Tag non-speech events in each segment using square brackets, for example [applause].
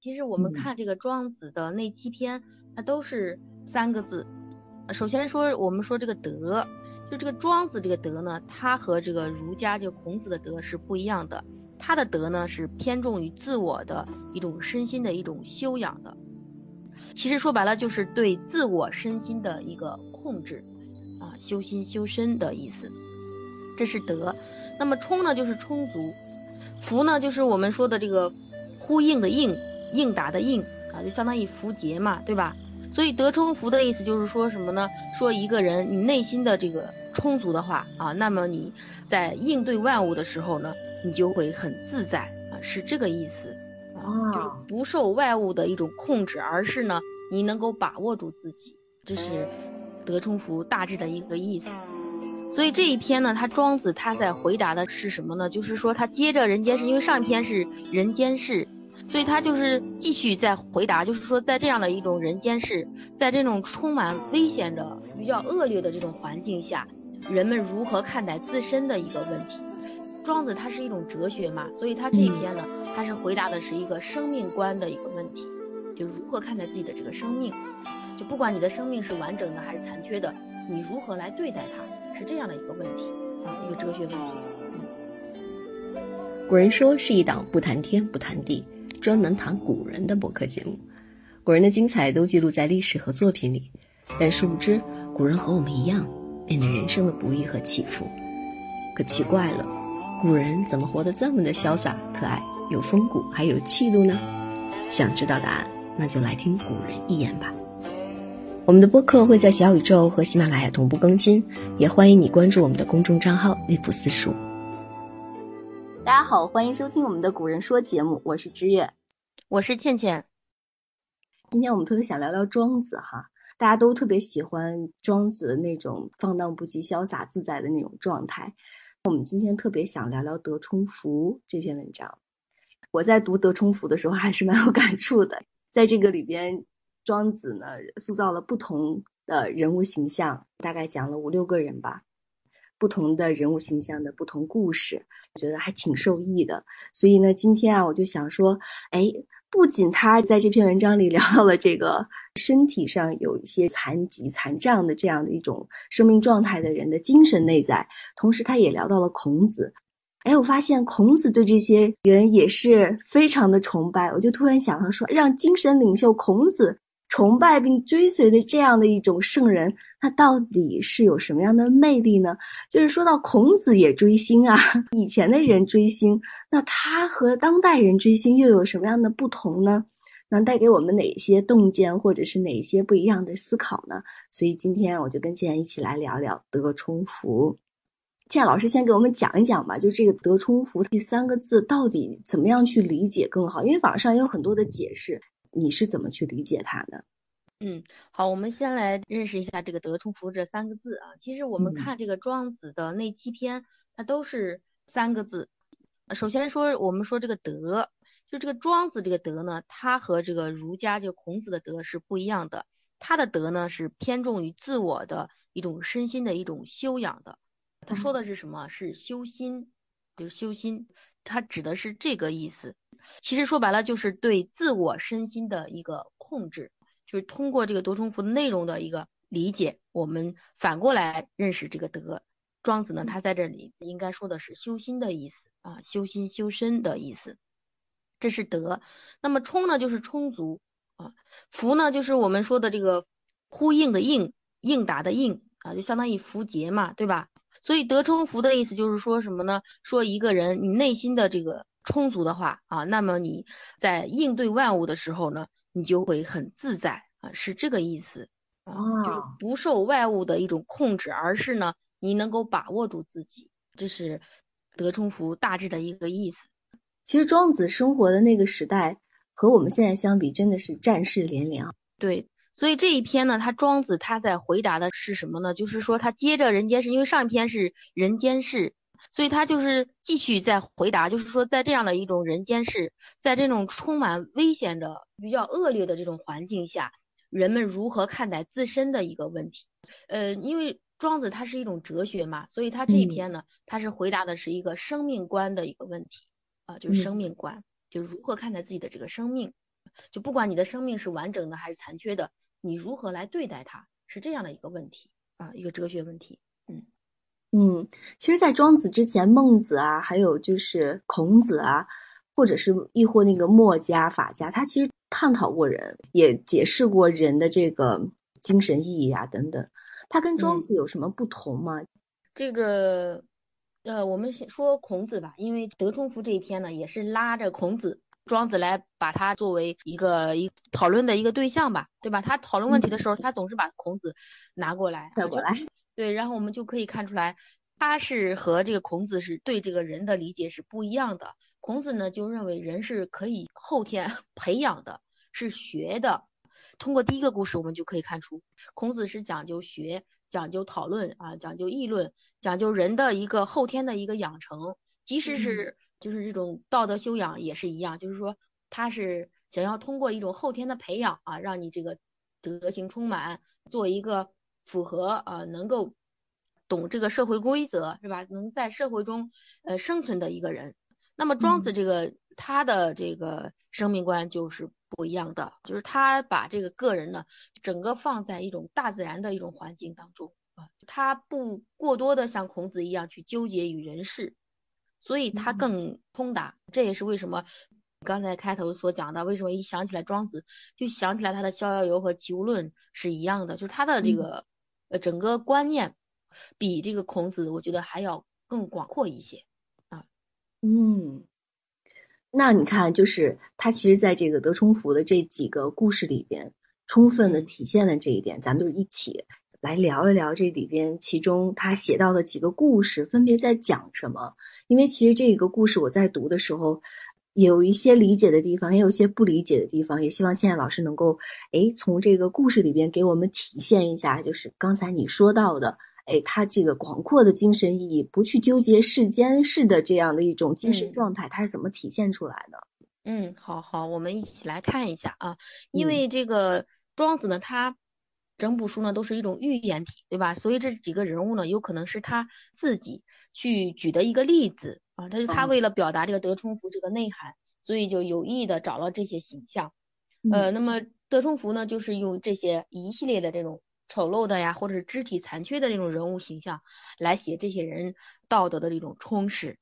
其实我们看这个庄子的那七篇，它都是三个字。首先说，我们说这个德，就这个庄子这个德呢，它和这个儒家这个孔子的德是不一样的。他的德呢是偏重于自我的一种身心的一种修养的。其实说白了就是对自我身心的一个控制啊，修心修身的意思。这是德。那么充呢就是充足，福呢就是我们说的这个呼应的应。应答的应啊，就相当于符节嘛，对吧？所以德充符的意思就是说什么呢？说一个人你内心的这个充足的话啊，那么你在应对万物的时候呢，你就会很自在啊，是这个意思啊，就是不受外物的一种控制，而是呢，你能够把握住自己，这是德充符大致的一个意思。所以这一篇呢，他庄子他在回答的是什么呢？就是说他接着人间世，因为上一篇是人间世。所以他就是继续在回答，就是说，在这样的一种人间世，在这种充满危险的、比较恶劣的这种环境下，人们如何看待自身的一个问题？庄子他是一种哲学嘛，所以他这一篇呢，他是回答的是一个生命观的一个问题，就如何看待自己的这个生命，就不管你的生命是完整的还是残缺的，你如何来对待它，是这样的一个问题啊，一个哲学问题。古人说是一档不谈天不谈地。专门谈古人的博客节目，古人的精彩都记录在历史和作品里，但殊不知，古人和我们一样，面对人生的不易和起伏。可奇怪了，古人怎么活得这么的潇洒可爱，有风骨还有气度呢？想知道答案，那就来听古人一言吧。我们的播客会在小宇宙和喜马拉雅同步更新，也欢迎你关注我们的公众账号“绿普私塾”。好，欢迎收听我们的《古人说》节目，我是知月，我是倩倩。今天我们特别想聊聊庄子哈，大家都特别喜欢庄子那种放荡不羁、潇洒自在的那种状态。我们今天特别想聊聊《德充符》这篇文章。我在读《德充符》的时候还是蛮有感触的，在这个里边，庄子呢塑造了不同的人物形象，大概讲了五六个人吧。不同的人物形象的不同故事，觉得还挺受益的。所以呢，今天啊，我就想说，哎，不仅他在这篇文章里 [laughs] 聊到了这个身体上有一些残疾、残障的这样的一种生命状态的人的精神内在，同时他也聊到了孔子。哎，我发现孔子对这些人也是非常的崇拜。我就突然想到说，让精神领袖孔子。崇拜并追随的这样的一种圣人，他到底是有什么样的魅力呢？就是说到孔子也追星啊，[laughs] 以前的人追星，那他和当代人追星又有什么样的不同呢？能带给我们哪些洞见，或者是哪些不一样的思考呢？所以今天我就跟倩倩一起来聊聊德充符。倩老师先给我们讲一讲吧，就这个德充符这三个字到底怎么样去理解更好？因为网上也有很多的解释。你是怎么去理解它的？嗯，好，我们先来认识一下这个“德充福”这三个字啊。其实我们看这个庄子的那七篇，它都是三个字。首先说，我们说这个“德”，就这个庄子这个“德”呢，它和这个儒家这个孔子的“德”是不一样的。他的“德”呢是偏重于自我的一种身心的一种修养的。他说的是什么？是修心，就是修心。他指的是这个意思。其实说白了就是对自我身心的一个控制，就是通过这个多重符内容的一个理解，我们反过来认识这个德。庄子呢，他在这里应该说的是修心的意思啊，修心修身的意思，这是德。那么充呢，就是充足啊，福呢，就是我们说的这个呼应的应，应答的应啊，就相当于符节嘛，对吧？所以德充符的意思就是说什么呢？说一个人你内心的这个。充足的话啊，那么你在应对万物的时候呢，你就会很自在啊，是这个意思啊，就是不受外物的一种控制，而是呢，你能够把握住自己，这是德充符大致的一个意思。其实庄子生活的那个时代和我们现在相比，真的是战事连连啊。对，所以这一篇呢，他庄子他在回答的是什么呢？就是说他接着人间世，因为上一篇是人间世。所以他就是继续在回答，就是说，在这样的一种人间世，在这种充满危险的、比较恶劣的这种环境下，人们如何看待自身的一个问题？呃，因为庄子他是一种哲学嘛，所以他这一篇呢，他是回答的是一个生命观的一个问题啊，就是生命观，就是如何看待自己的这个生命就不管你的生命是完整的还是残缺的，你如何来对待它，是这样的一个问题啊，一个哲学问题。嗯嗯，其实，在庄子之前，孟子啊，还有就是孔子啊，或者是亦或那个墨家、法家，他其实探讨过人，也解释过人的这个精神意义啊等等。他跟庄子有什么不同吗？这个，呃，我们先说孔子吧，因为德充符这一篇呢，也是拉着孔子。庄子来把他作为一个一讨论的一个对象吧，对吧？他讨论问题的时候，他总是把孔子拿过来，带过来。对，然后我们就可以看出来，他是和这个孔子是对这个人的理解是不一样的。孔子呢就认为人是可以后天 [laughs] 培养的，是学的。通过第一个故事，我们就可以看出，孔子是讲究学、讲究讨论啊，讲究议论，讲究人的一个后天的一个养成，即使是。就是这种道德修养也是一样，就是说他是想要通过一种后天的培养啊，让你这个德行充满，做一个符合呃能够懂这个社会规则是吧？能在社会中呃生存的一个人。那么庄子这个他的这个生命观就是不一样的，就是他把这个个人呢整个放在一种大自然的一种环境当中啊，他不过多的像孔子一样去纠结于人事。所以他更通达，这也是为什么刚才开头所讲的，为什么一想起来庄子就想起来他的《逍遥游》和《齐物论》是一样的，就是他的这个呃整个观念比这个孔子，我觉得还要更广阔一些啊。嗯，那你看，就是他其实在这个德充福的这几个故事里边，充分的体现了这一点，咱们就一起。来聊一聊这里边，其中他写到的几个故事分别在讲什么？因为其实这个故事我在读的时候，有一些理解的地方，也有一些不理解的地方。也希望现在老师能够，哎，从这个故事里边给我们体现一下，就是刚才你说到的，哎，他这个广阔的精神意义，不去纠结世间事的这样的一种精神状态，它是怎么体现出来的？嗯，好好，我们一起来看一下啊，因为这个庄子呢，他。整部书呢都是一种寓言体，对吧？所以这几个人物呢，有可能是他自己去举的一个例子啊。他就他为了表达这个德充福这个内涵，所以就有意的找了这些形象。呃，那么德充福呢，就是用这些一系列的这种丑陋的呀，或者是肢体残缺的这种人物形象，来写这些人道德的这种充实。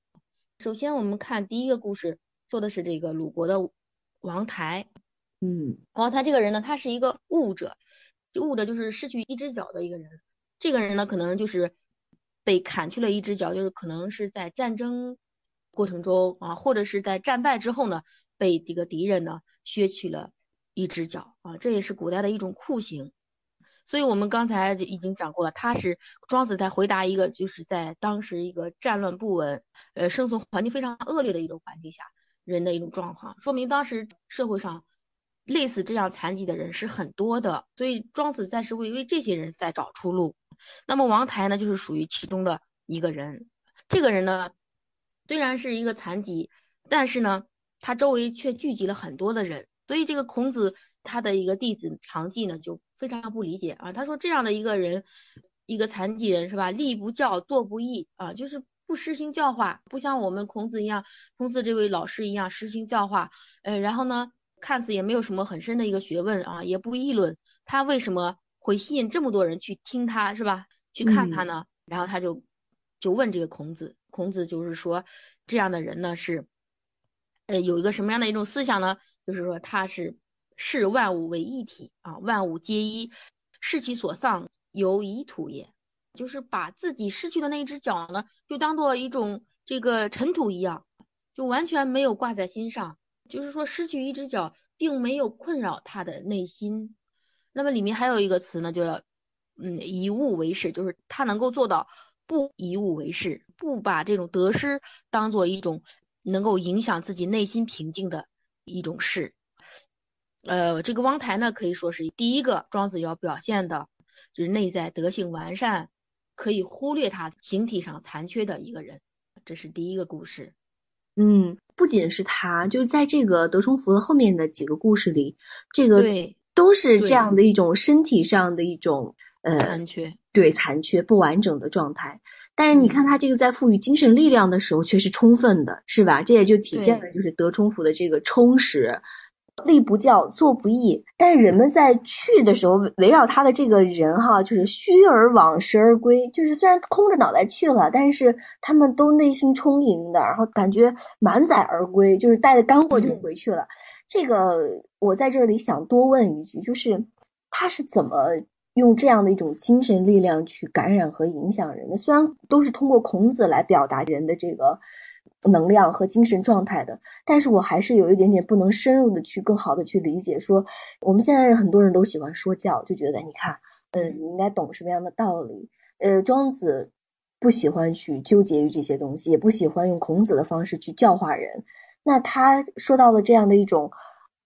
首先，我们看第一个故事，说的是这个鲁国的王台。嗯，王台这个人呢，他是一个悟者。悟者就是失去一只脚的一个人，这个人呢，可能就是被砍去了一只脚，就是可能是在战争过程中啊，或者是在战败之后呢，被这个敌人呢削去了一只脚啊，这也是古代的一种酷刑。所以我们刚才就已经讲过了，他是庄子在回答一个就是在当时一个战乱不稳，呃，生存环境非常恶劣的一种环境下人的一种状况，说明当时社会上。类似这样残疾的人是很多的，所以庄子在是为为这些人在找出路。那么王台呢，就是属于其中的一个人。这个人呢，虽然是一个残疾，但是呢，他周围却聚集了很多的人。所以这个孔子他的一个弟子常记呢，就非常不理解啊。他说这样的一个人，一个残疾人是吧？立不教，坐不义啊，就是不实行教化，不像我们孔子一样，孔子这位老师一样实行教化。呃，然后呢？看似也没有什么很深的一个学问啊，也不议论他为什么会吸引这么多人去听他是吧？去看他呢？然后他就就问这个孔子，孔子就是说这样的人呢是呃有一个什么样的一种思想呢？就是说他是视万物为一体啊，万物皆一，视其所丧犹以土也，就是把自己失去的那一只脚呢，就当做一种这个尘土一样，就完全没有挂在心上。就是说，失去一只脚并没有困扰他的内心。那么里面还有一个词呢，叫嗯以物为事，就是他能够做到不以物为事，不把这种得失当做一种能够影响自己内心平静的一种事。呃，这个汪台呢，可以说是第一个庄子要表现的，就是内在德性完善，可以忽略他形体上残缺的一个人。这是第一个故事。嗯，不仅是他，就是在这个德充福的后面的几个故事里，这个都是这样的一种身体上的一种呃残缺，对残缺不完整的状态。但是你看他这个在赋予精神力量的时候却是充分的，是吧？这也就体现了就是德充府的这个充实。立不教，坐不义。但是人们在去的时候，围绕他的这个人哈，就是虚而往，实而归。就是虽然空着脑袋去了，但是他们都内心充盈的，然后感觉满载而归，就是带着干货就回去了。这个我在这里想多问一句，就是他是怎么用这样的一种精神力量去感染和影响人的？虽然都是通过孔子来表达人的这个。能量和精神状态的，但是我还是有一点点不能深入的去更好的去理解。说我们现在很多人都喜欢说教，就觉得你看，嗯，你应该懂什么样的道理。呃，庄子不喜欢去纠结于这些东西，也不喜欢用孔子的方式去教化人。那他说到了这样的一种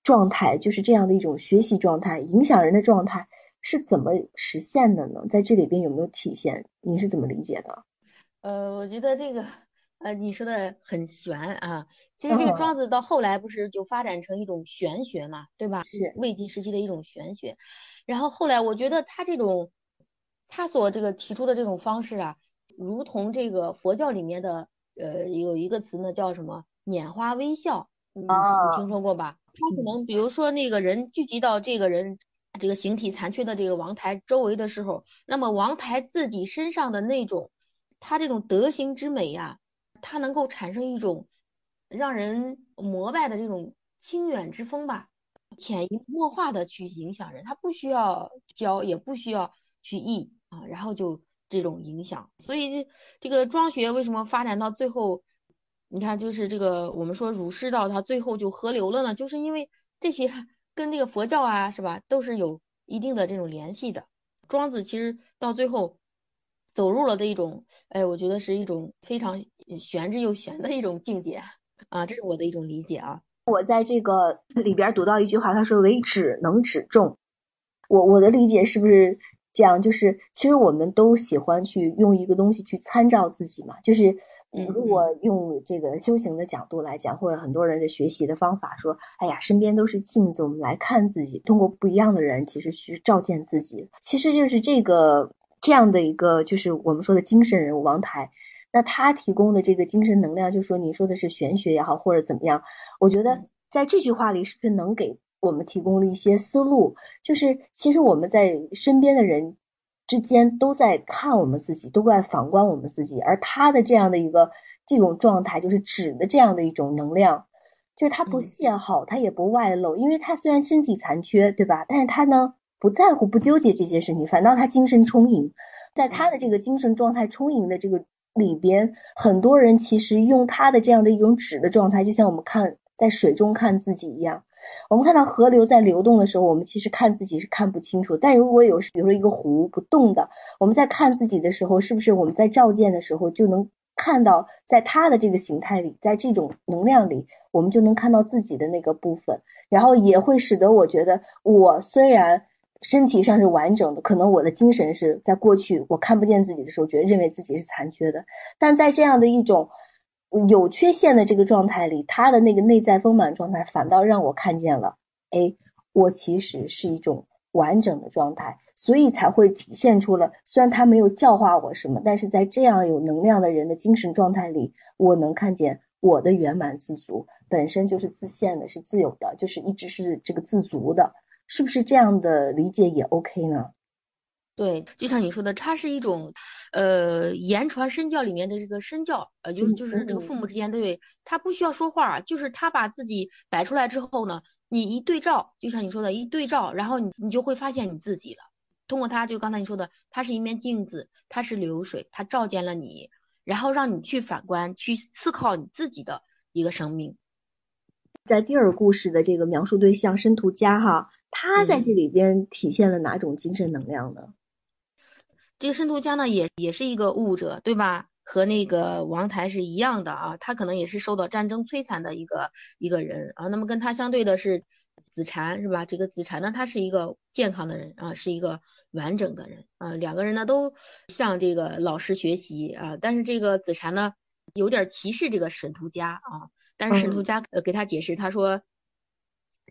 状态，就是这样的一种学习状态，影响人的状态是怎么实现的呢？在这里边有没有体现？你是怎么理解的？呃，我觉得这个。呃，你说的很玄啊，其实这个庄子到后来不是就发展成一种玄学嘛，对吧？是魏晋时期的一种玄学。然后后来我觉得他这种他所这个提出的这种方式啊，如同这个佛教里面的呃有一个词呢叫什么拈花微笑，你你听说过吧？他可能比如说那个人聚集到这个人这个形体残缺的这个王台周围的时候，那么王台自己身上的那种他这种德行之美呀。它能够产生一种让人膜拜的这种清远之风吧，潜移默化的去影响人，他不需要教，也不需要去译啊，然后就这种影响。所以这个庄学为什么发展到最后，你看就是这个我们说儒释道，他最后就合流了呢？就是因为这些跟这个佛教啊，是吧，都是有一定的这种联系的。庄子其实到最后。走入了的一种，哎，我觉得是一种非常玄之又玄的一种境界啊，这是我的一种理解啊。我在这个里边读到一句话，他说“为止能止众”，我我的理解是不是这样？就是其实我们都喜欢去用一个东西去参照自己嘛。就是如果用这个修行的角度来讲，或者很多人的学习的方法说，哎呀，身边都是镜子，我们来看自己，通过不一样的人，其实去照见自己，其实就是这个。这样的一个就是我们说的精神人物王台，那他提供的这个精神能量，就说你说的是玄学也好，或者怎么样，我觉得在这句话里是不是能给我们提供了一些思路？就是其实我们在身边的人之间都在看我们自己，都在反观我们自己，而他的这样的一个这种状态，就是纸的这样的一种能量，就是他不泄耗，他也不外露，因为他虽然身体残缺，对吧？但是他呢？不在乎、不纠结这些事情，反倒他精神充盈，在他的这个精神状态充盈的这个里边，很多人其实用他的这样的一种纸的状态，就像我们看在水中看自己一样。我们看到河流在流动的时候，我们其实看自己是看不清楚。但如果有，比如说一个湖不动的，我们在看自己的时候，是不是我们在照见的时候就能看到，在它的这个形态里，在这种能量里，我们就能看到自己的那个部分，然后也会使得我觉得，我虽然。身体上是完整的，可能我的精神是在过去我看不见自己的时候，觉得认为自己是残缺的。但在这样的一种有缺陷的这个状态里，他的那个内在丰满状态，反倒让我看见了，哎，我其实是一种完整的状态，所以才会体现出了，虽然他没有教化我什么，但是在这样有能量的人的精神状态里，我能看见我的圆满自足，本身就是自现的，是自由的，就是一直是这个自足的。是不是这样的理解也 OK 呢？对，就像你说的，它是一种呃言传身教里面的这个身教，呃，就是就是这个父母之间对，他不需要说话，就是他把自己摆出来之后呢，你一对照，就像你说的，一对照，然后你你就会发现你自己了。通过他，就刚才你说的，它是一面镜子，它是流水，它照见了你，然后让你去反观，去思考你自己的一个生命。在第二故事的这个描述对象申屠家哈。他在这里边体现了哪种精神能量呢？这个申屠家呢，也也是一个悟者，对吧？和那个王台是一样的啊，他可能也是受到战争摧残的一个一个人啊。那么跟他相对的是子禅，是吧？这个子禅呢，他是一个健康的人啊，是一个完整的人啊。两个人呢都向这个老师学习啊，但是这个子禅呢有点歧视这个沈屠家啊。但是沈屠家呃给他解释，他说。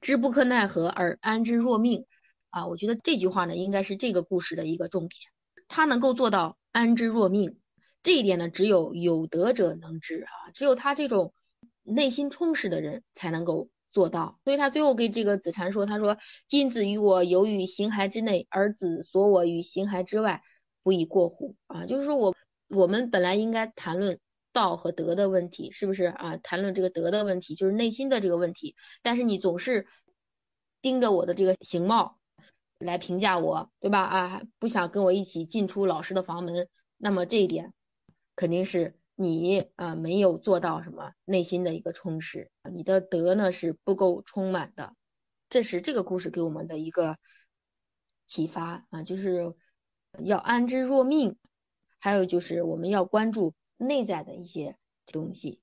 知不可奈何而安之若命啊！我觉得这句话呢，应该是这个故事的一个重点。他能够做到安之若命，这一点呢，只有有德者能知啊，只有他这种内心充实的人才能够做到。所以他最后给这个子禅说：“他说君子于我游于形骸之内，而子所我于形骸之外，不亦过乎？”啊，就是说我我们本来应该谈论道和德的问题，是不是啊？谈论这个德的问题，就是内心的这个问题。但是你总是盯着我的这个形貌来评价我，对吧？啊，不想跟我一起进出老师的房门，那么这一点肯定是。你啊没有做到什么内心的一个充实，你的德呢是不够充满的，这是这个故事给我们的一个启发啊，就是要安之若命，还有就是我们要关注内在的一些东西。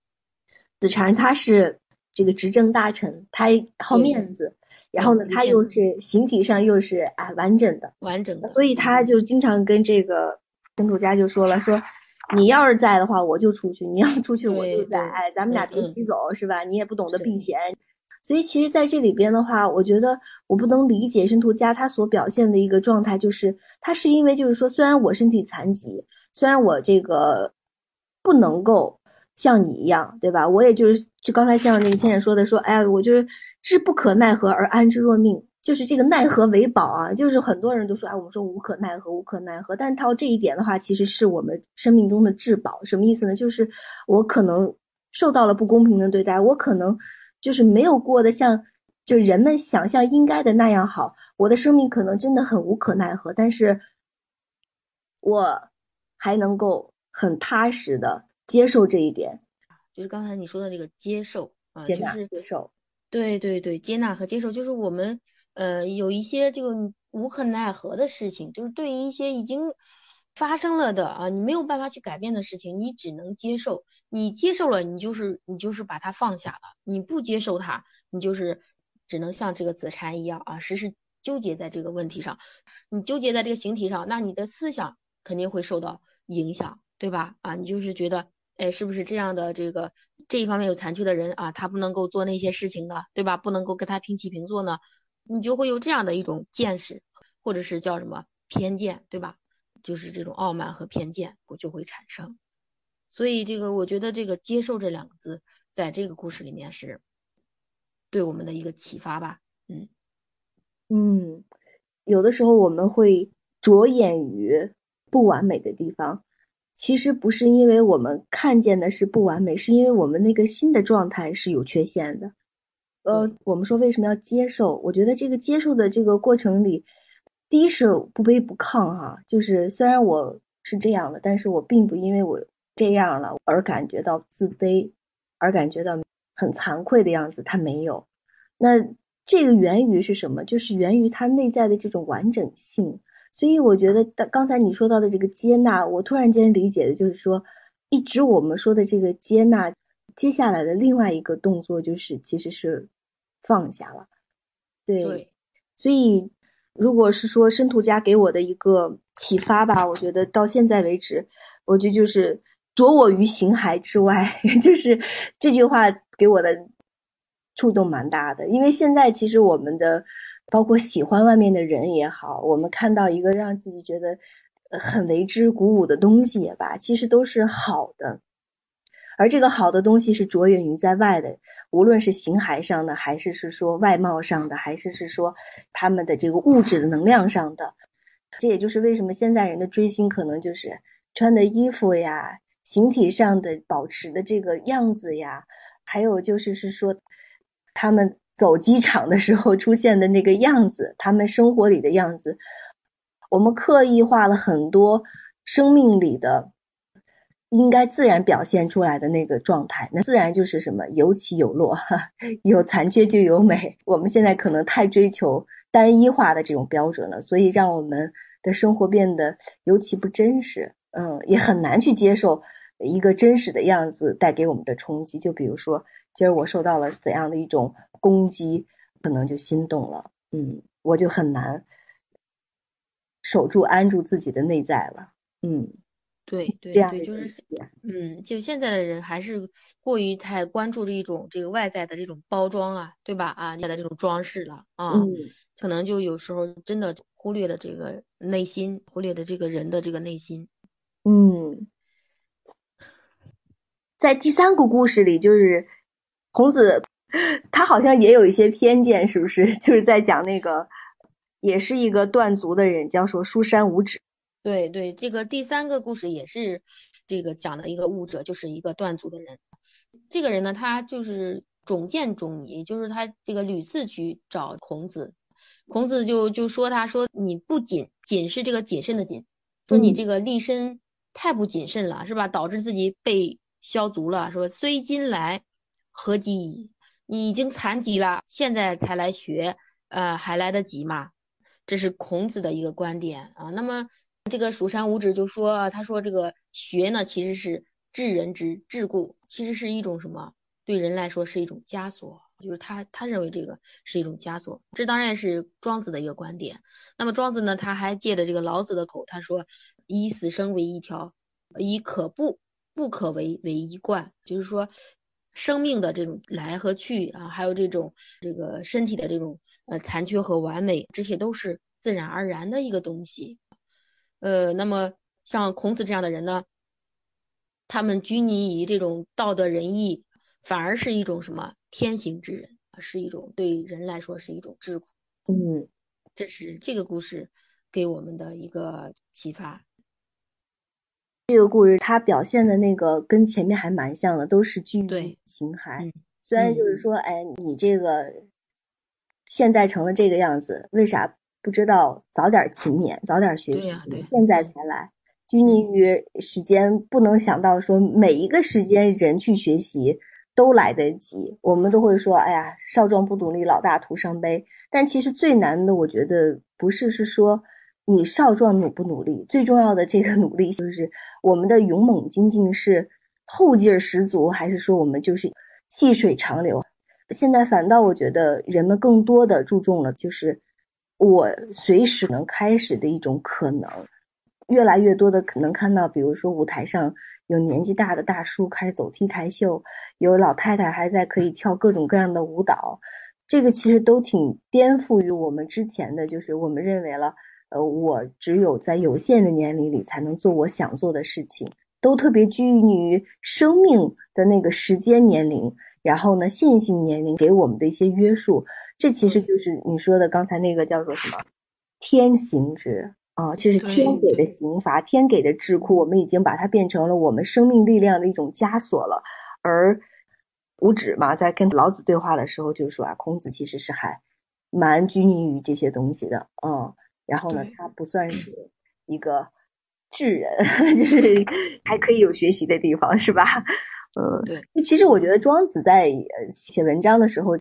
子禅他是这个执政大臣，他好面子，然后呢他又是形体上又是啊完整的，完整的，所以他就经常跟这个申屠家就说了说。[laughs] 你要是在的话，我就出去；你要出去，我就在。哎，咱们俩别起走，是吧？你也不懂得避嫌，所以其实在这里边的话，我觉得我不能理解申屠家他所表现的一个状态，就是他是因为就是说，虽然我身体残疾，虽然我这个不能够像你一样，对吧？我也就是就刚才像那个倩倩说的，说哎，我就是知不可奈何而安之若命。就是这个奈何为宝啊！就是很多人都说，哎，我们说无可奈何，无可奈何。但到这一点的话，其实是我们生命中的至宝。什么意思呢？就是我可能受到了不公平的对待，我可能就是没有过得像就人们想象应该的那样好。我的生命可能真的很无可奈何，但是我还能够很踏实的接受这一点。就是刚才你说的那个接受啊，接纳、接受。对对对，接纳和接受，就是我们。呃，有一些这个无可奈何的事情，就是对于一些已经发生了的啊，你没有办法去改变的事情，你只能接受。你接受了，你就是你就是把它放下了；你不接受它，你就是只能像这个子禅一样啊，时时纠结在这个问题上。你纠结在这个形体上，那你的思想肯定会受到影响，对吧？啊，你就是觉得，哎，是不是这样的这个这一方面有残缺的人啊，他不能够做那些事情的，对吧？不能够跟他平起平坐呢？你就会有这样的一种见识，或者是叫什么偏见，对吧？就是这种傲慢和偏见，我就会产生。所以这个，我觉得这个“接受”这两个字，在这个故事里面是对我们的一个启发吧。嗯嗯，有的时候我们会着眼于不完美的地方，其实不是因为我们看见的是不完美，是因为我们那个新的状态是有缺陷的。呃，我们说为什么要接受？我觉得这个接受的这个过程里，第一是不卑不亢哈，就是虽然我是这样的，但是我并不因为我这样了而感觉到自卑，而感觉到很惭愧的样子，他没有。那这个源于是什么？就是源于他内在的这种完整性。所以我觉得，刚才你说到的这个接纳，我突然间理解的就是说，一直我们说的这个接纳，接下来的另外一个动作就是，其实是。放下了，对，所以如果是说申屠家给我的一个启发吧，我觉得到现在为止，我觉得就是着我于形骸之外，[laughs] 就是这句话给我的触动蛮大的。因为现在其实我们的包括喜欢外面的人也好，我们看到一个让自己觉得很为之鼓舞的东西也罢，其实都是好的。而这个好的东西是着眼于在外的，无论是形骸上的，还是是说外貌上的，还是是说他们的这个物质的能量上的。这也就是为什么现在人的追星可能就是穿的衣服呀，形体上的保持的这个样子呀，还有就是是说他们走机场的时候出现的那个样子，他们生活里的样子，我们刻意画了很多生命里的。应该自然表现出来的那个状态，那自然就是什么有起有落，哈，[laughs] 有残缺就有美。我们现在可能太追求单一化的这种标准了，所以让我们的生活变得尤其不真实。嗯，也很难去接受一个真实的样子带给我们的冲击。就比如说，今儿我受到了怎样的一种攻击，可能就心动了。嗯，我就很难守住、安住自己的内在了。嗯。对对对，就是，嗯，就现在的人还是过于太关注这一种这个外在的这种包装啊，对吧？啊，外在这种装饰了啊，可能就有时候真的忽略了这个内心，忽略了这个人的这个内心。嗯，在第三个故事里，就是孔子 [laughs] 他好像也有一些偏见，是不是？[laughs] 就是在讲那个，也是一个断足的人，叫说书山无指。对对，这个第三个故事也是这个讲的一个悟者，就是一个断足的人。这个人呢，他就是种见种疑，就是他这个屡次去找孔子，孔子就就说他说你不谨，谨是这个谨慎的谨，说你这个立身太不谨慎了，是吧？导致自己被削足了。说虽今来，何及矣？你已经残疾了，现在才来学，呃，还来得及吗？这是孔子的一个观点啊。那么这个蜀山五指就说，他说这个学呢，其实是治人之桎梏，其实是一种什么？对人来说是一种枷锁，就是他他认为这个是一种枷锁。这当然是庄子的一个观点。那么庄子呢，他还借着这个老子的口，他说以死生为一条，以可不不可为为一贯，就是说。生命的这种来和去啊，还有这种这个身体的这种呃残缺和完美，这些都是自然而然的一个东西。呃，那么像孔子这样的人呢，他们拘泥于这种道德仁义，反而是一种什么天行之人是一种对人来说是一种桎梏。嗯，这是这个故事给我们的一个启发。这个故事它表现的那个跟前面还蛮像的，都是拘于形骸。虽然就是说，哎，你这个现在成了这个样子，为啥不知道早点勤勉，早点学习？现在才来，拘泥于时间，不能想到说每一个时间人去学习都来得及。我们都会说，哎呀，少壮不努力，老大徒伤悲。但其实最难的，我觉得不是是说。你少壮努不努力？最重要的这个努力就是我们的勇猛精进是后劲儿十足，还是说我们就是细水长流？现在反倒我觉得人们更多的注重了，就是我随时能开始的一种可能。越来越多的可能看到，比如说舞台上有年纪大的大叔开始走 T 台秀，有老太太还在可以跳各种各样的舞蹈，这个其实都挺颠覆于我们之前的就是我们认为了。呃，我只有在有限的年龄里才能做我想做的事情，都特别拘泥于生命的那个时间年龄，然后呢，线性年龄给我们的一些约束，这其实就是你说的刚才那个叫做什么天行之啊，这是天给的刑罚，天给的桎梏，我们已经把它变成了我们生命力量的一种枷锁了。而五指嘛，在跟老子对话的时候就说啊，孔子其实是还蛮拘泥于这些东西的，嗯。然后呢，他不算是一个智人，[laughs] 就是还可以有学习的地方，是吧？嗯，对。其实我觉得庄子在写文章的时候，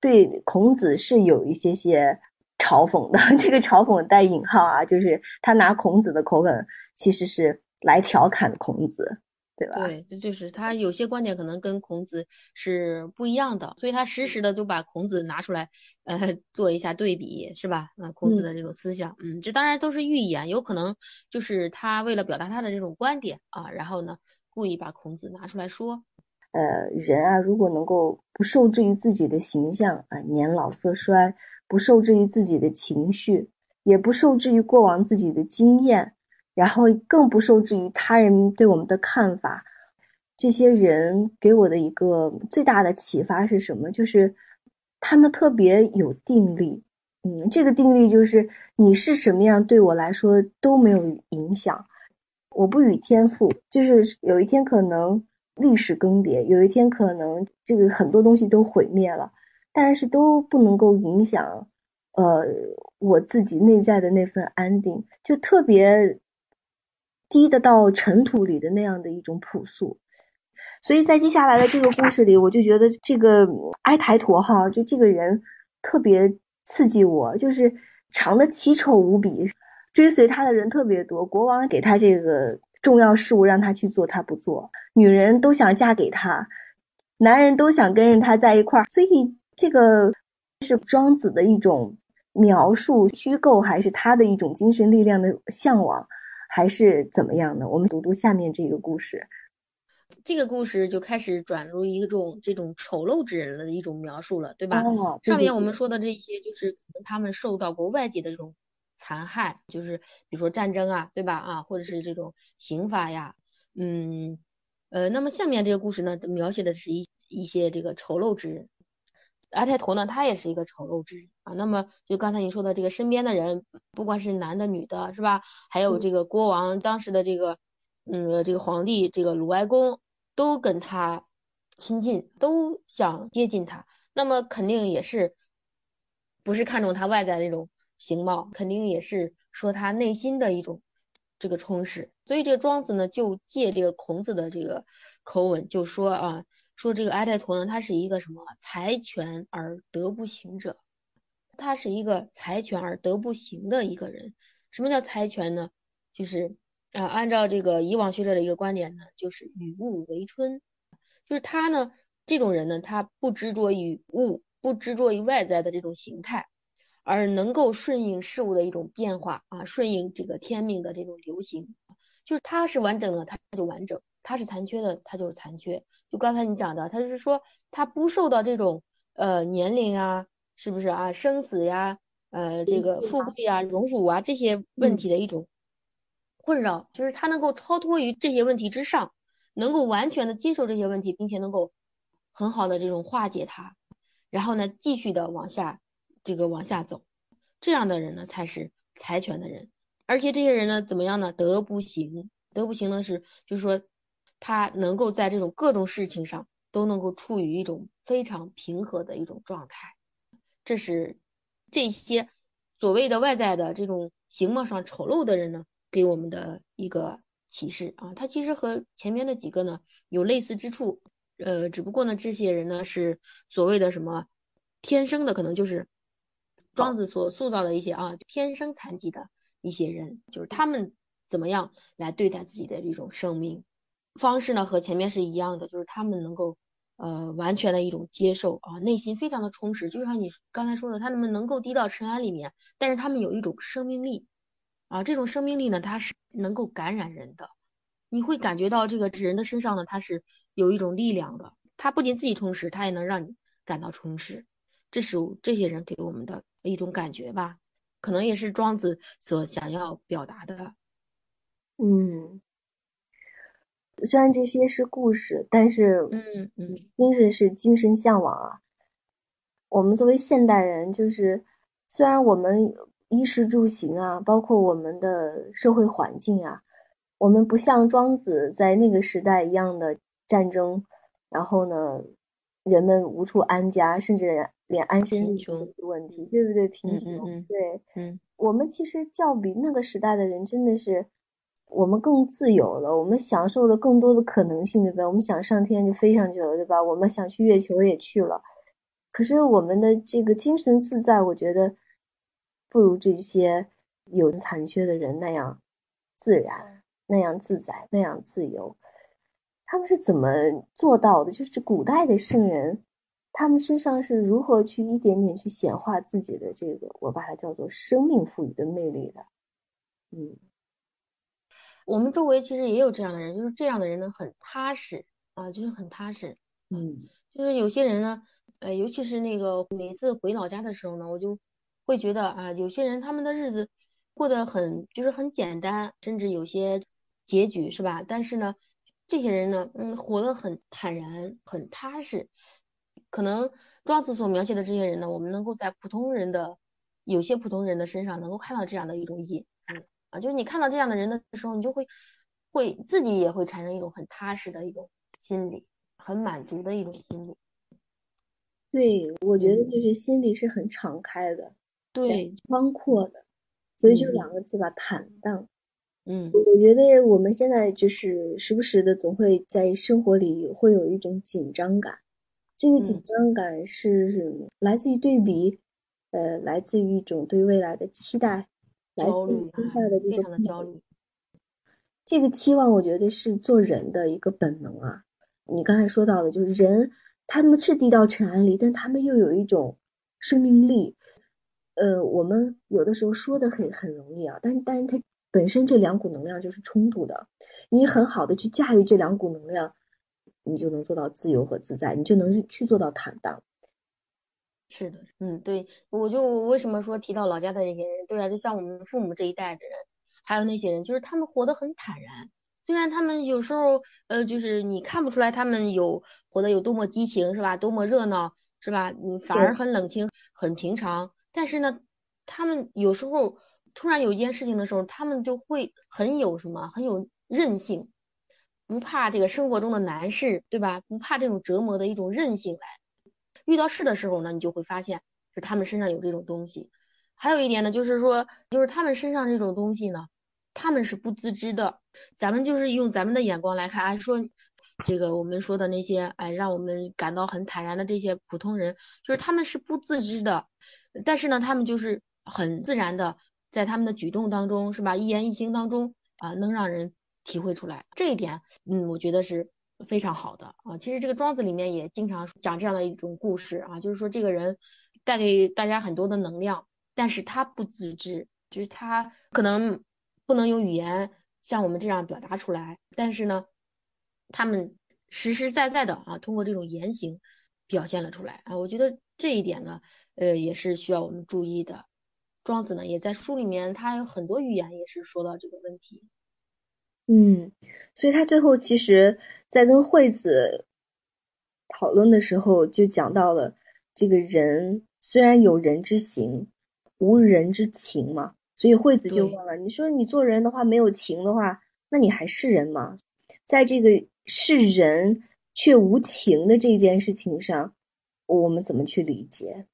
对孔子是有一些些嘲讽的。[laughs] 这个嘲讽带引号啊，就是他拿孔子的口吻，其实是来调侃孔子。对吧？对，这就是他有些观点可能跟孔子是不一样的，所以他时时的就把孔子拿出来，呃，做一下对比，是吧？啊，孔子的这种思想，嗯，这当然都是寓言，有可能就是他为了表达他的这种观点啊，然后呢，故意把孔子拿出来说。呃，人啊，如果能够不受制于自己的形象啊，年老色衰，不受制于自己的情绪，也不受制于过往自己的经验。然后更不受制于他人对我们的看法。这些人给我的一个最大的启发是什么？就是他们特别有定力。嗯，这个定力就是你是什么样，对我来说都没有影响。我不与天赋，就是有一天可能历史更迭，有一天可能这个很多东西都毁灭了，但是都不能够影响，呃，我自己内在的那份安定，就特别。低得到尘土里的那样的一种朴素，所以在接下来的这个故事里，我就觉得这个埃台陀哈，就这个人特别刺激我，就是长得奇丑无比，追随他的人特别多，国王给他这个重要事务让他去做，他不做，女人都想嫁给他，男人都想跟着他在一块儿，所以这个是庄子的一种描述，虚构还是他的一种精神力量的向往？还是怎么样的？我们读读下面这个故事。这个故事就开始转入一种这种丑陋之人的一种描述了，对吧？上面我们说的这些，就是可能他们受到过外界的这种残害，就是比如说战争啊，对吧？啊，或者是这种刑罚呀，嗯，呃，那么下面这个故事呢，描写的是一一些这个丑陋之人。阿泰陀呢，他也是一个丑陋之人啊。那么就刚才你说的这个身边的人，不管是男的女的，是吧？还有这个国王当时的这个，嗯，这个皇帝这个鲁哀公都跟他亲近，都想接近他。那么肯定也是不是看重他外在的那种形貌，肯定也是说他内心的一种这个充实。所以这个庄子呢，就借这个孔子的这个口吻，就说啊。说这个阿泰陀呢，他是一个什么财权而德不行者，他是一个财权而德不行的一个人。什么叫财权呢？就是啊，按照这个以往学者的一个观点呢，就是与物为春，就是他呢这种人呢，他不执着于物，不执着于外在的这种形态，而能够顺应事物的一种变化啊，顺应这个天命的这种流行，就是他是完整的，他就完整。他是残缺的，他就是残缺。就刚才你讲的，他就是说他不受到这种呃年龄啊，是不是啊，生死呀，呃这个富贵呀、荣辱啊这些问题的一种困扰，就是他能够超脱于这些问题之上，能够完全的接受这些问题，并且能够很好的这种化解它，然后呢继续的往下这个往下走，这样的人呢才是财权的人。而且这些人呢怎么样呢？德不行，德不行呢是就是说。他能够在这种各种事情上都能够处于一种非常平和的一种状态，这是这些所谓的外在的这种形貌上丑陋的人呢给我们的一个启示啊。他其实和前面的几个呢有类似之处，呃，只不过呢这些人呢是所谓的什么天生的，可能就是庄子所塑造的一些啊天生残疾的一些人，就是他们怎么样来对待自己的这种生命。方式呢和前面是一样的，就是他们能够呃完全的一种接受啊，内心非常的充实，就像你刚才说的，他们能够低到尘埃里面，但是他们有一种生命力。啊，这种生命力呢，它是能够感染人的，你会感觉到这个人的身上呢，它是有一种力量的，他不仅自己充实，他也能让你感到充实，这是这些人给我们的一种感觉吧，可能也是庄子所想要表达的，嗯。虽然这些是故事，但是，嗯嗯，精神是精神向往啊。我们作为现代人，就是虽然我们衣食住行啊，包括我们的社会环境啊，我们不像庄子在那个时代一样的战争，然后呢，人们无处安家，甚至连安身立命的问题，对不对？贫穷，对，嗯，我们其实较比那个时代的人，真的是。我们更自由了，我们享受了更多的可能性，对吧？我们想上天就飞上去了，对吧？我们想去月球也去了。可是我们的这个精神自在，我觉得不如这些有残缺的人那样自然、那样自在、那样自由。他们是怎么做到的？就是古代的圣人，他们身上是如何去一点点去显化自己的这个，我把它叫做生命赋予的魅力的？嗯。我们周围其实也有这样的人，就是这样的人呢，很踏实啊，就是很踏实。嗯，就是有些人呢，呃，尤其是那个每次回老家的时候呢，我就会觉得啊，有些人他们的日子过得很，就是很简单，甚至有些拮据，是吧？但是呢，这些人呢，嗯，活得很坦然，很踏实。可能庄子所描写的这些人呢，我们能够在普通人的有些普通人的身上能够看到这样的一种隐。就是你看到这样的人的时候，你就会会自己也会产生一种很踏实的一种心理，很满足的一种心理。对，我觉得就是心里是很敞开的，对，宽阔的，所以就两个字吧，坦荡。嗯，我觉得我们现在就是时不时的总会在生活里会有一种紧张感，这个紧张感是来自于对比，呃，来自于一种对未来的期待。焦虑，非常的焦虑。这个期望，我觉得是做人的一个本能啊。你刚才说到的，就是人他们是低到尘埃里，但他们又有一种生命力。呃，我们有的时候说的很很容易啊，但但是它本身这两股能量就是冲突的。你很好的去驾驭这两股能量，你就能做到自由和自在，你就能去做到坦荡。是的，嗯，对，我就为什么说提到老家的这些人，对啊，就像我们父母这一代的人，还有那些人，就是他们活得很坦然，虽然他们有时候，呃，就是你看不出来他们有活得有多么激情，是吧？多么热闹，是吧？嗯，反而很冷清，很平常。但是呢，他们有时候突然有一件事情的时候，他们就会很有什么，很有韧性，不怕这个生活中的难事，对吧？不怕这种折磨的一种韧性来。遇到事的时候呢，你就会发现是他们身上有这种东西。还有一点呢，就是说，就是他们身上这种东西呢，他们是不自知的。咱们就是用咱们的眼光来看，哎，说这个我们说的那些，哎，让我们感到很坦然的这些普通人，就是他们是不自知的，但是呢，他们就是很自然的，在他们的举动当中，是吧？一言一行当中啊，能让人体会出来。这一点，嗯，我觉得是。非常好的啊，其实这个庄子里面也经常讲这样的一种故事啊，就是说这个人带给大家很多的能量，但是他不自知，就是他可能不能用语言像我们这样表达出来，但是呢，他们实实在在的啊，通过这种言行表现了出来啊，我觉得这一点呢，呃，也是需要我们注意的。庄子呢，也在书里面，他有很多寓言也是说到这个问题。嗯，所以他最后其实，在跟惠子讨论的时候，就讲到了这个人虽然有人之行，无人之情嘛。所以惠子就问了：“你说你做人的话没有情的话，那你还是人吗？”在这个是人却无情的这件事情上，我们怎么去理解？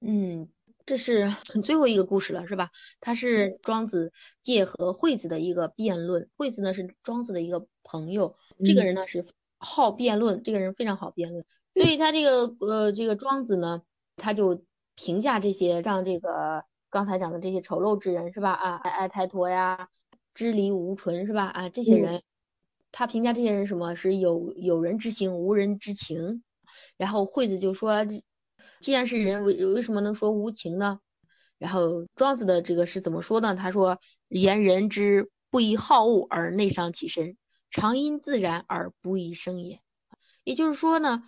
嗯。这是很最后一个故事了，是吧？他是庄子借和惠子的一个辩论。惠子呢是庄子的一个朋友，这个人呢是好辩论，这个人非常好辩论。所以他这个呃这个庄子呢，他就评价这些像这个刚才讲的这些丑陋之人，是吧？啊，爱抬陀呀，支离无纯，是吧？啊，这些人，他评价这些人什么是有有人之行，无人之情。然后惠子就说。既然是人，为为什么能说无情呢？然后庄子的这个是怎么说呢？他说：“言人之不以好恶而内伤其身，常因自然而不以生也。”也就是说呢，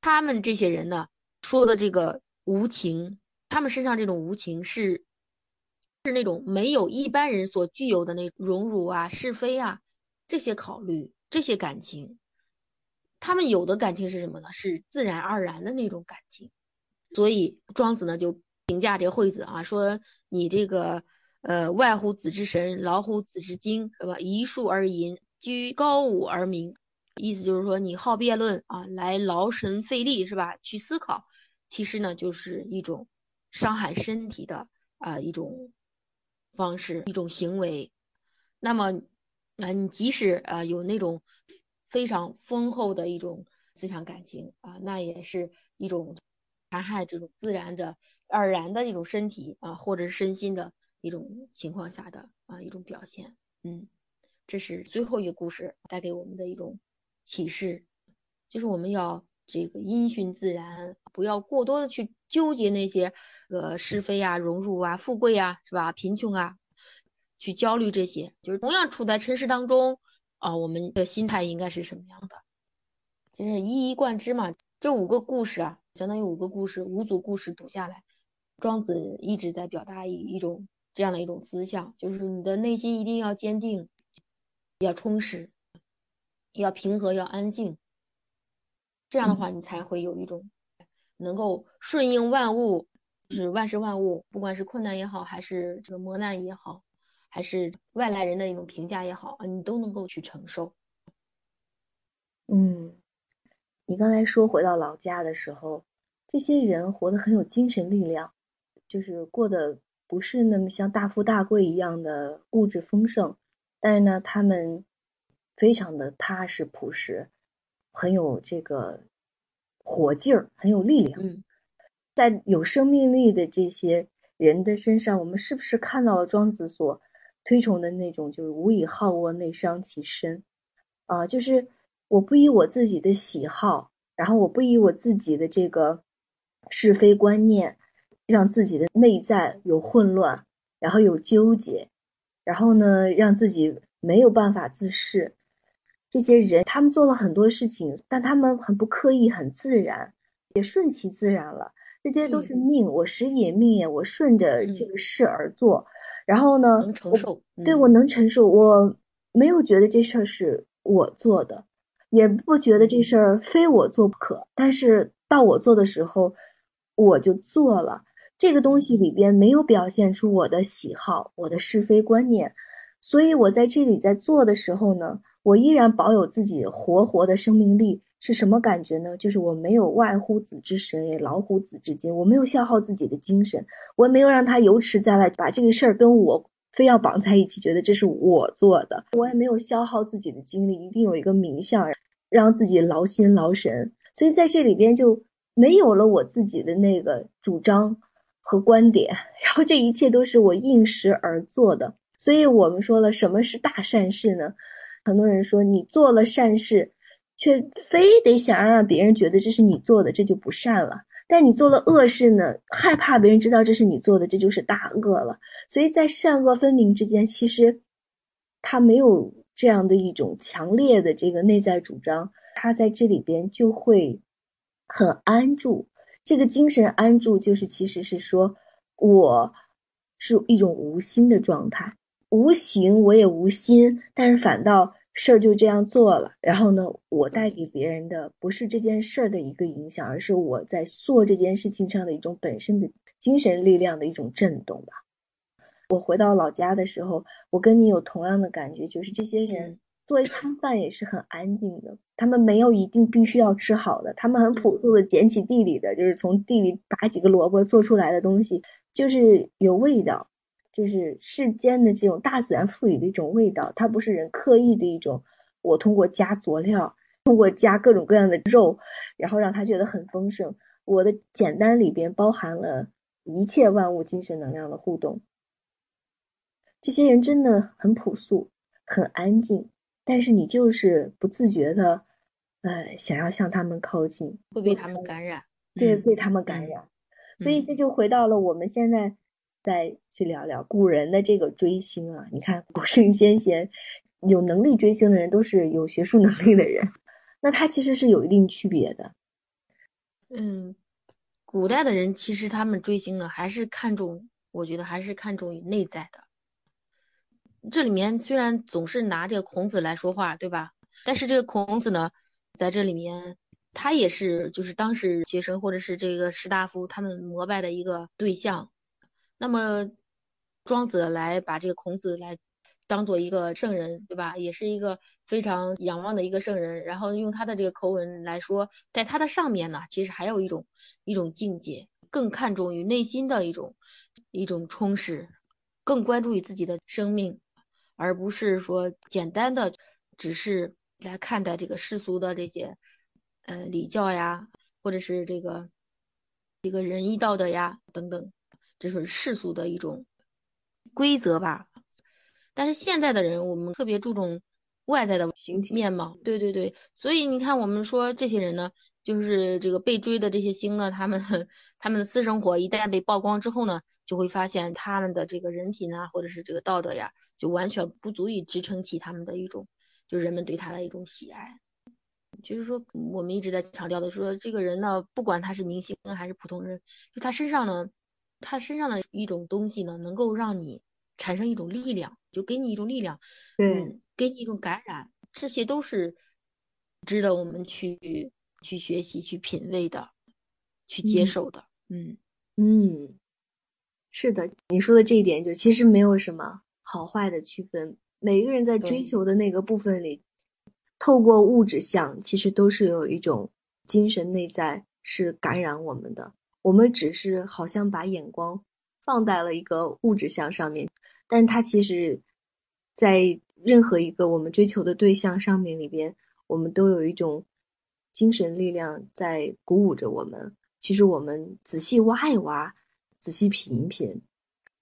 他们这些人呢说的这个无情，他们身上这种无情是是那种没有一般人所具有的那荣辱啊、是非啊这些考虑、这些感情。他们有的感情是什么呢？是自然而然的那种感情。所以庄子呢就评价这个惠子啊，说你这个呃外乎子之神，劳乎子之精，是吧？一树而淫，居高武而明，意思就是说你好辩论啊，来劳神费力，是吧？去思考，其实呢就是一种伤害身体的啊一种方式，一种行为。那么啊，你即使啊有那种非常丰厚的一种思想感情啊，那也是一种。残害这种自然的、而然的一种身体啊，或者是身心的一种情况下的啊一种表现。嗯，这是最后一个故事带给我们的一种启示，就是我们要这个因循自然，不要过多的去纠结那些呃是非啊、荣辱啊、富贵啊，是吧？贫穷啊，去焦虑这些。就是同样处在尘世当中啊，我们的心态应该是什么样的？就是一一贯之嘛。这五个故事啊。相当于五个故事，五组故事读下来，庄子一直在表达一一种这样的一种思想，就是你的内心一定要坚定，要充实，要平和，要安静，这样的话你才会有一种能够顺应万物，就是万事万物，不管是困难也好，还是这个磨难也好，还是外来人的一种评价也好啊，你都能够去承受。嗯。你刚才说回到老家的时候，这些人活得很有精神力量，就是过得不是那么像大富大贵一样的物质丰盛，但是呢，他们非常的踏实朴实，很有这个火劲儿，很有力量。嗯，在有生命力的这些人的身上，我们是不是看到了庄子所推崇的那种，就是无以好恶内伤其身啊？就是。我不以我自己的喜好，然后我不以我自己的这个是非观念，让自己的内在有混乱，然后有纠结，然后呢，让自己没有办法自视。这些人他们做了很多事情，但他们很不刻意，很自然，也顺其自然了。这些都是命，我时也命也，我顺着这个事而做。然后呢，能承受，对我能承受，我没有觉得这事儿是我做的。也不觉得这事儿非我做不可，但是到我做的时候，我就做了。这个东西里边没有表现出我的喜好、我的是非观念，所以我在这里在做的时候呢，我依然保有自己活活的生命力。是什么感觉呢？就是我没有外乎子之神，也老乎子之精。我没有消耗自己的精神，我也没有让他由迟在外，把这个事儿跟我非要绑在一起，觉得这是我做的。我也没有消耗自己的精力，一定有一个名相让自己劳心劳神。所以在这里边就没有了我自己的那个主张和观点，[laughs] 然后这一切都是我应时而做的。所以我们说了，什么是大善事呢？很多人说你做了善事。却非得想要让别人觉得这是你做的，这就不善了。但你做了恶事呢，害怕别人知道这是你做的，这就是大恶了。所以在善恶分明之间，其实他没有这样的一种强烈的这个内在主张，他在这里边就会很安住。这个精神安住，就是其实是说，我是一种无心的状态，无形我也无心，但是反倒。事儿就这样做了，然后呢，我带给别人的不是这件事儿的一个影响，而是我在做这件事情上的一种本身的精神力量的一种震动吧。我回到老家的时候，我跟你有同样的感觉，就是这些人作为餐饭也是很安静的，他们没有一定必须要吃好的，他们很朴素的捡起地里的，就是从地里拔几个萝卜做出来的东西，就是有味道。就是世间的这种大自然赋予的一种味道，它不是人刻意的一种。我通过加佐料，通过加各种各样的肉，然后让他觉得很丰盛。我的简单里边包含了一切万物精神能量的互动。这些人真的很朴素，很安静，但是你就是不自觉的，呃，想要向他们靠近，会被他们感染，对，被他们感染。所以这就回到了我们现在。再去聊聊古人的这个追星啊，你看古圣先贤有能力追星的人都是有学术能力的人，那他其实是有一定区别的。嗯，古代的人其实他们追星呢，还是看重，我觉得还是看重于内在的。这里面虽然总是拿这个孔子来说话，对吧？但是这个孔子呢，在这里面他也是就是当时学生或者是这个士大夫他们膜拜的一个对象。那么，庄子来把这个孔子来当做一个圣人，对吧？也是一个非常仰望的一个圣人。然后用他的这个口吻来说，在他的上面呢，其实还有一种一种境界，更看重于内心的一种一种充实，更关注于自己的生命，而不是说简单的只是来看待这个世俗的这些呃礼教呀，或者是这个这个仁义道德呀等等。这是世俗的一种规则吧，但是现在的人，我们特别注重外在的形面貌。对对对，所以你看，我们说这些人呢，就是这个被追的这些星呢，他们 [laughs] 他们的私生活一旦被曝光之后呢，就会发现他们的这个人品啊，或者是这个道德呀，就完全不足以支撑起他们的一种，就人们对他的一种喜爱。就是说，我们一直在强调的说，这个人呢，不管他是明星还是普通人，就他身上呢。他身上的一种东西呢，能够让你产生一种力量，就给你一种力量，嗯，给你一种感染，这些都是值得我们去去学习、去品味的，去接受的。嗯嗯，是的，你说的这一点就其实没有什么好坏的区分，每一个人在追求的那个部分里，透过物质相，其实都是有一种精神内在是感染我们的。我们只是好像把眼光放在了一个物质项上面，但它其实，在任何一个我们追求的对象上面里边，我们都有一种精神力量在鼓舞着我们。其实我们仔细挖一挖，仔细品一品，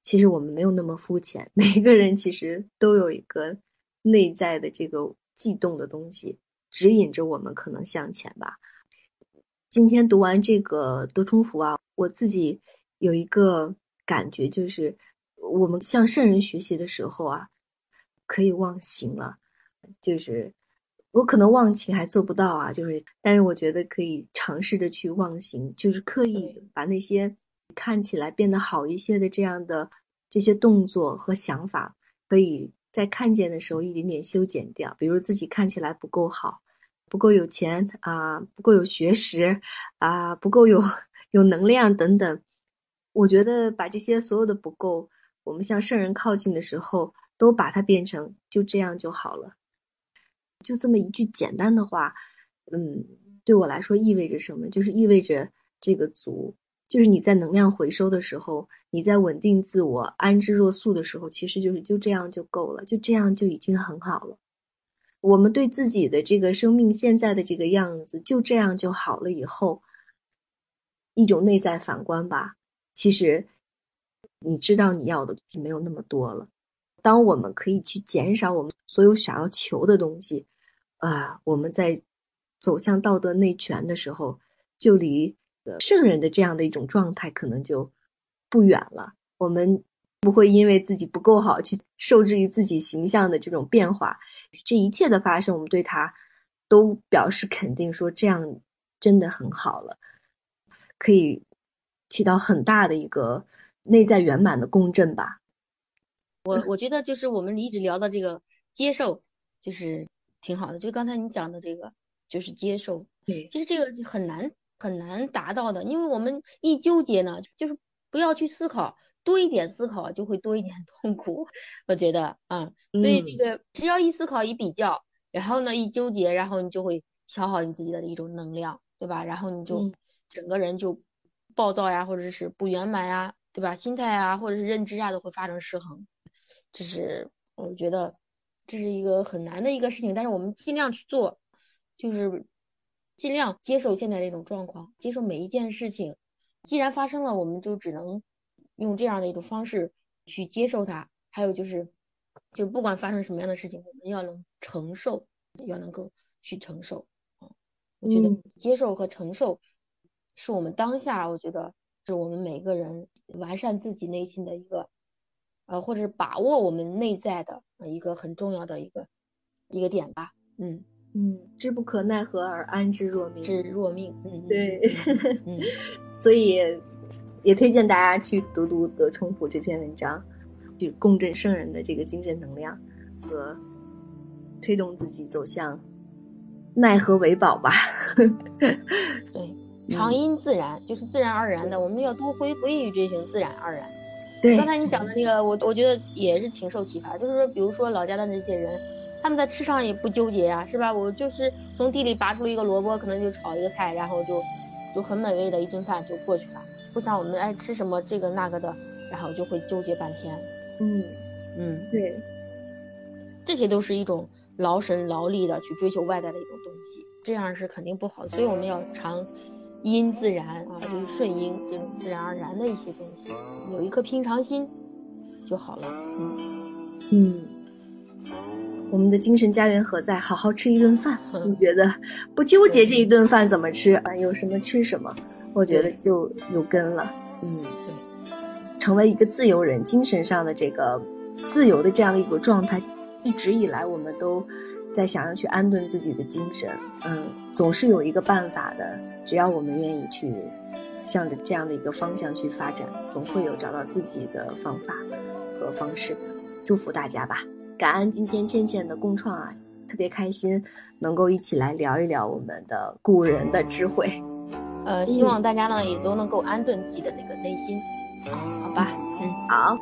其实我们没有那么肤浅。[laughs] 每一个人其实都有一个内在的这个悸动的东西，指引着我们可能向前吧。今天读完这个德充福啊，我自己有一个感觉，就是我们向圣人学习的时候啊，可以忘形了。就是我可能忘情还做不到啊，就是但是我觉得可以尝试着去忘形，就是刻意把那些看起来变得好一些的这样的这些动作和想法，可以在看见的时候一点点修剪掉。比如自己看起来不够好。不够有钱啊，不够有学识啊，不够有有能量等等。我觉得把这些所有的不够，我们向圣人靠近的时候，都把它变成就这样就好了。就这么一句简单的话，嗯，对我来说意味着什么？就是意味着这个足，就是你在能量回收的时候，你在稳定自我、安之若素的时候，其实就是就这样就够了，就这样就已经很好了。我们对自己的这个生命现在的这个样子，就这样就好了。以后一种内在反观吧。其实，你知道你要的没有那么多了。当我们可以去减少我们所有想要求的东西，啊，我们在走向道德内全的时候，就离圣人的这样的一种状态可能就不远了。我们不会因为自己不够好去受制于自己形象的这种变化。这一切的发生，我们对他都表示肯定，说这样真的很好了，可以。起到很大的一个内在圆满的共振吧。我我觉得就是我们一直聊的这个接受，就是挺好的。就刚才你讲的这个，就是接受。对，其实这个很难很难达到的，因为我们一纠结呢，就是不要去思考，多一点思考就会多一点 [laughs] 痛苦。我觉得啊，所以这个只要一思考一比较，然后呢一纠结，然后你就会消耗你自己的一种能量，对吧？然后你就整个人就。暴躁呀，或者是不圆满呀，对吧？心态啊，或者是认知啊，都会发生失衡。这是我觉得这是一个很难的一个事情，但是我们尽量去做，就是尽量接受现在这种状况，接受每一件事情。既然发生了，我们就只能用这样的一种方式去接受它。还有就是，就不管发生什么样的事情，我们要能承受，要能够去承受。啊，我觉得接受和承受。是我们当下，我觉得是我们每个人完善自己内心的一个，呃，或者是把握我们内在的一个很重要的一个一个点吧。嗯嗯，知不可奈何而安之若命，知若命。嗯，对，嗯，[laughs] 所以也推荐大家去读读《德充普》这篇文章，去共振圣人的这个精神能量和推动自己走向奈何为宝吧。对。[laughs] 常因自然，就是自然而然的，我们要多回归于这些自然而然。对，刚才你讲的那个，我我觉得也是挺受启发。就是说，比如说老家的那些人，他们在吃上也不纠结呀，是吧？我就是从地里拔出一个萝卜，可能就炒一个菜，然后就就很美味的一顿饭就过去了。不想我们爱吃什么这个那个的，然后就会纠结半天。嗯嗯，对，这些都是一种劳神劳力的去追求外在的一种东西，这样是肯定不好的。所以我们要常。因自然啊，就是顺应这种自然而然的一些东西，有一颗平常心就好了。嗯嗯，我们的精神家园何在？好好吃一顿饭，[laughs] 你觉得不纠结这一顿饭怎么吃啊？有什么吃什么？我觉得就有根了。嗯，对，成为一个自由人，精神上的这个自由的这样的一个状态，一直以来我们都。在想要去安顿自己的精神，嗯，总是有一个办法的。只要我们愿意去向着这样的一个方向去发展，总会有找到自己的方法和方式。祝福大家吧！感恩今天倩倩的共创啊，特别开心能够一起来聊一聊我们的古人的智慧。呃，希望大家呢也都能够安顿自己的那个内心。好吧，嗯，好。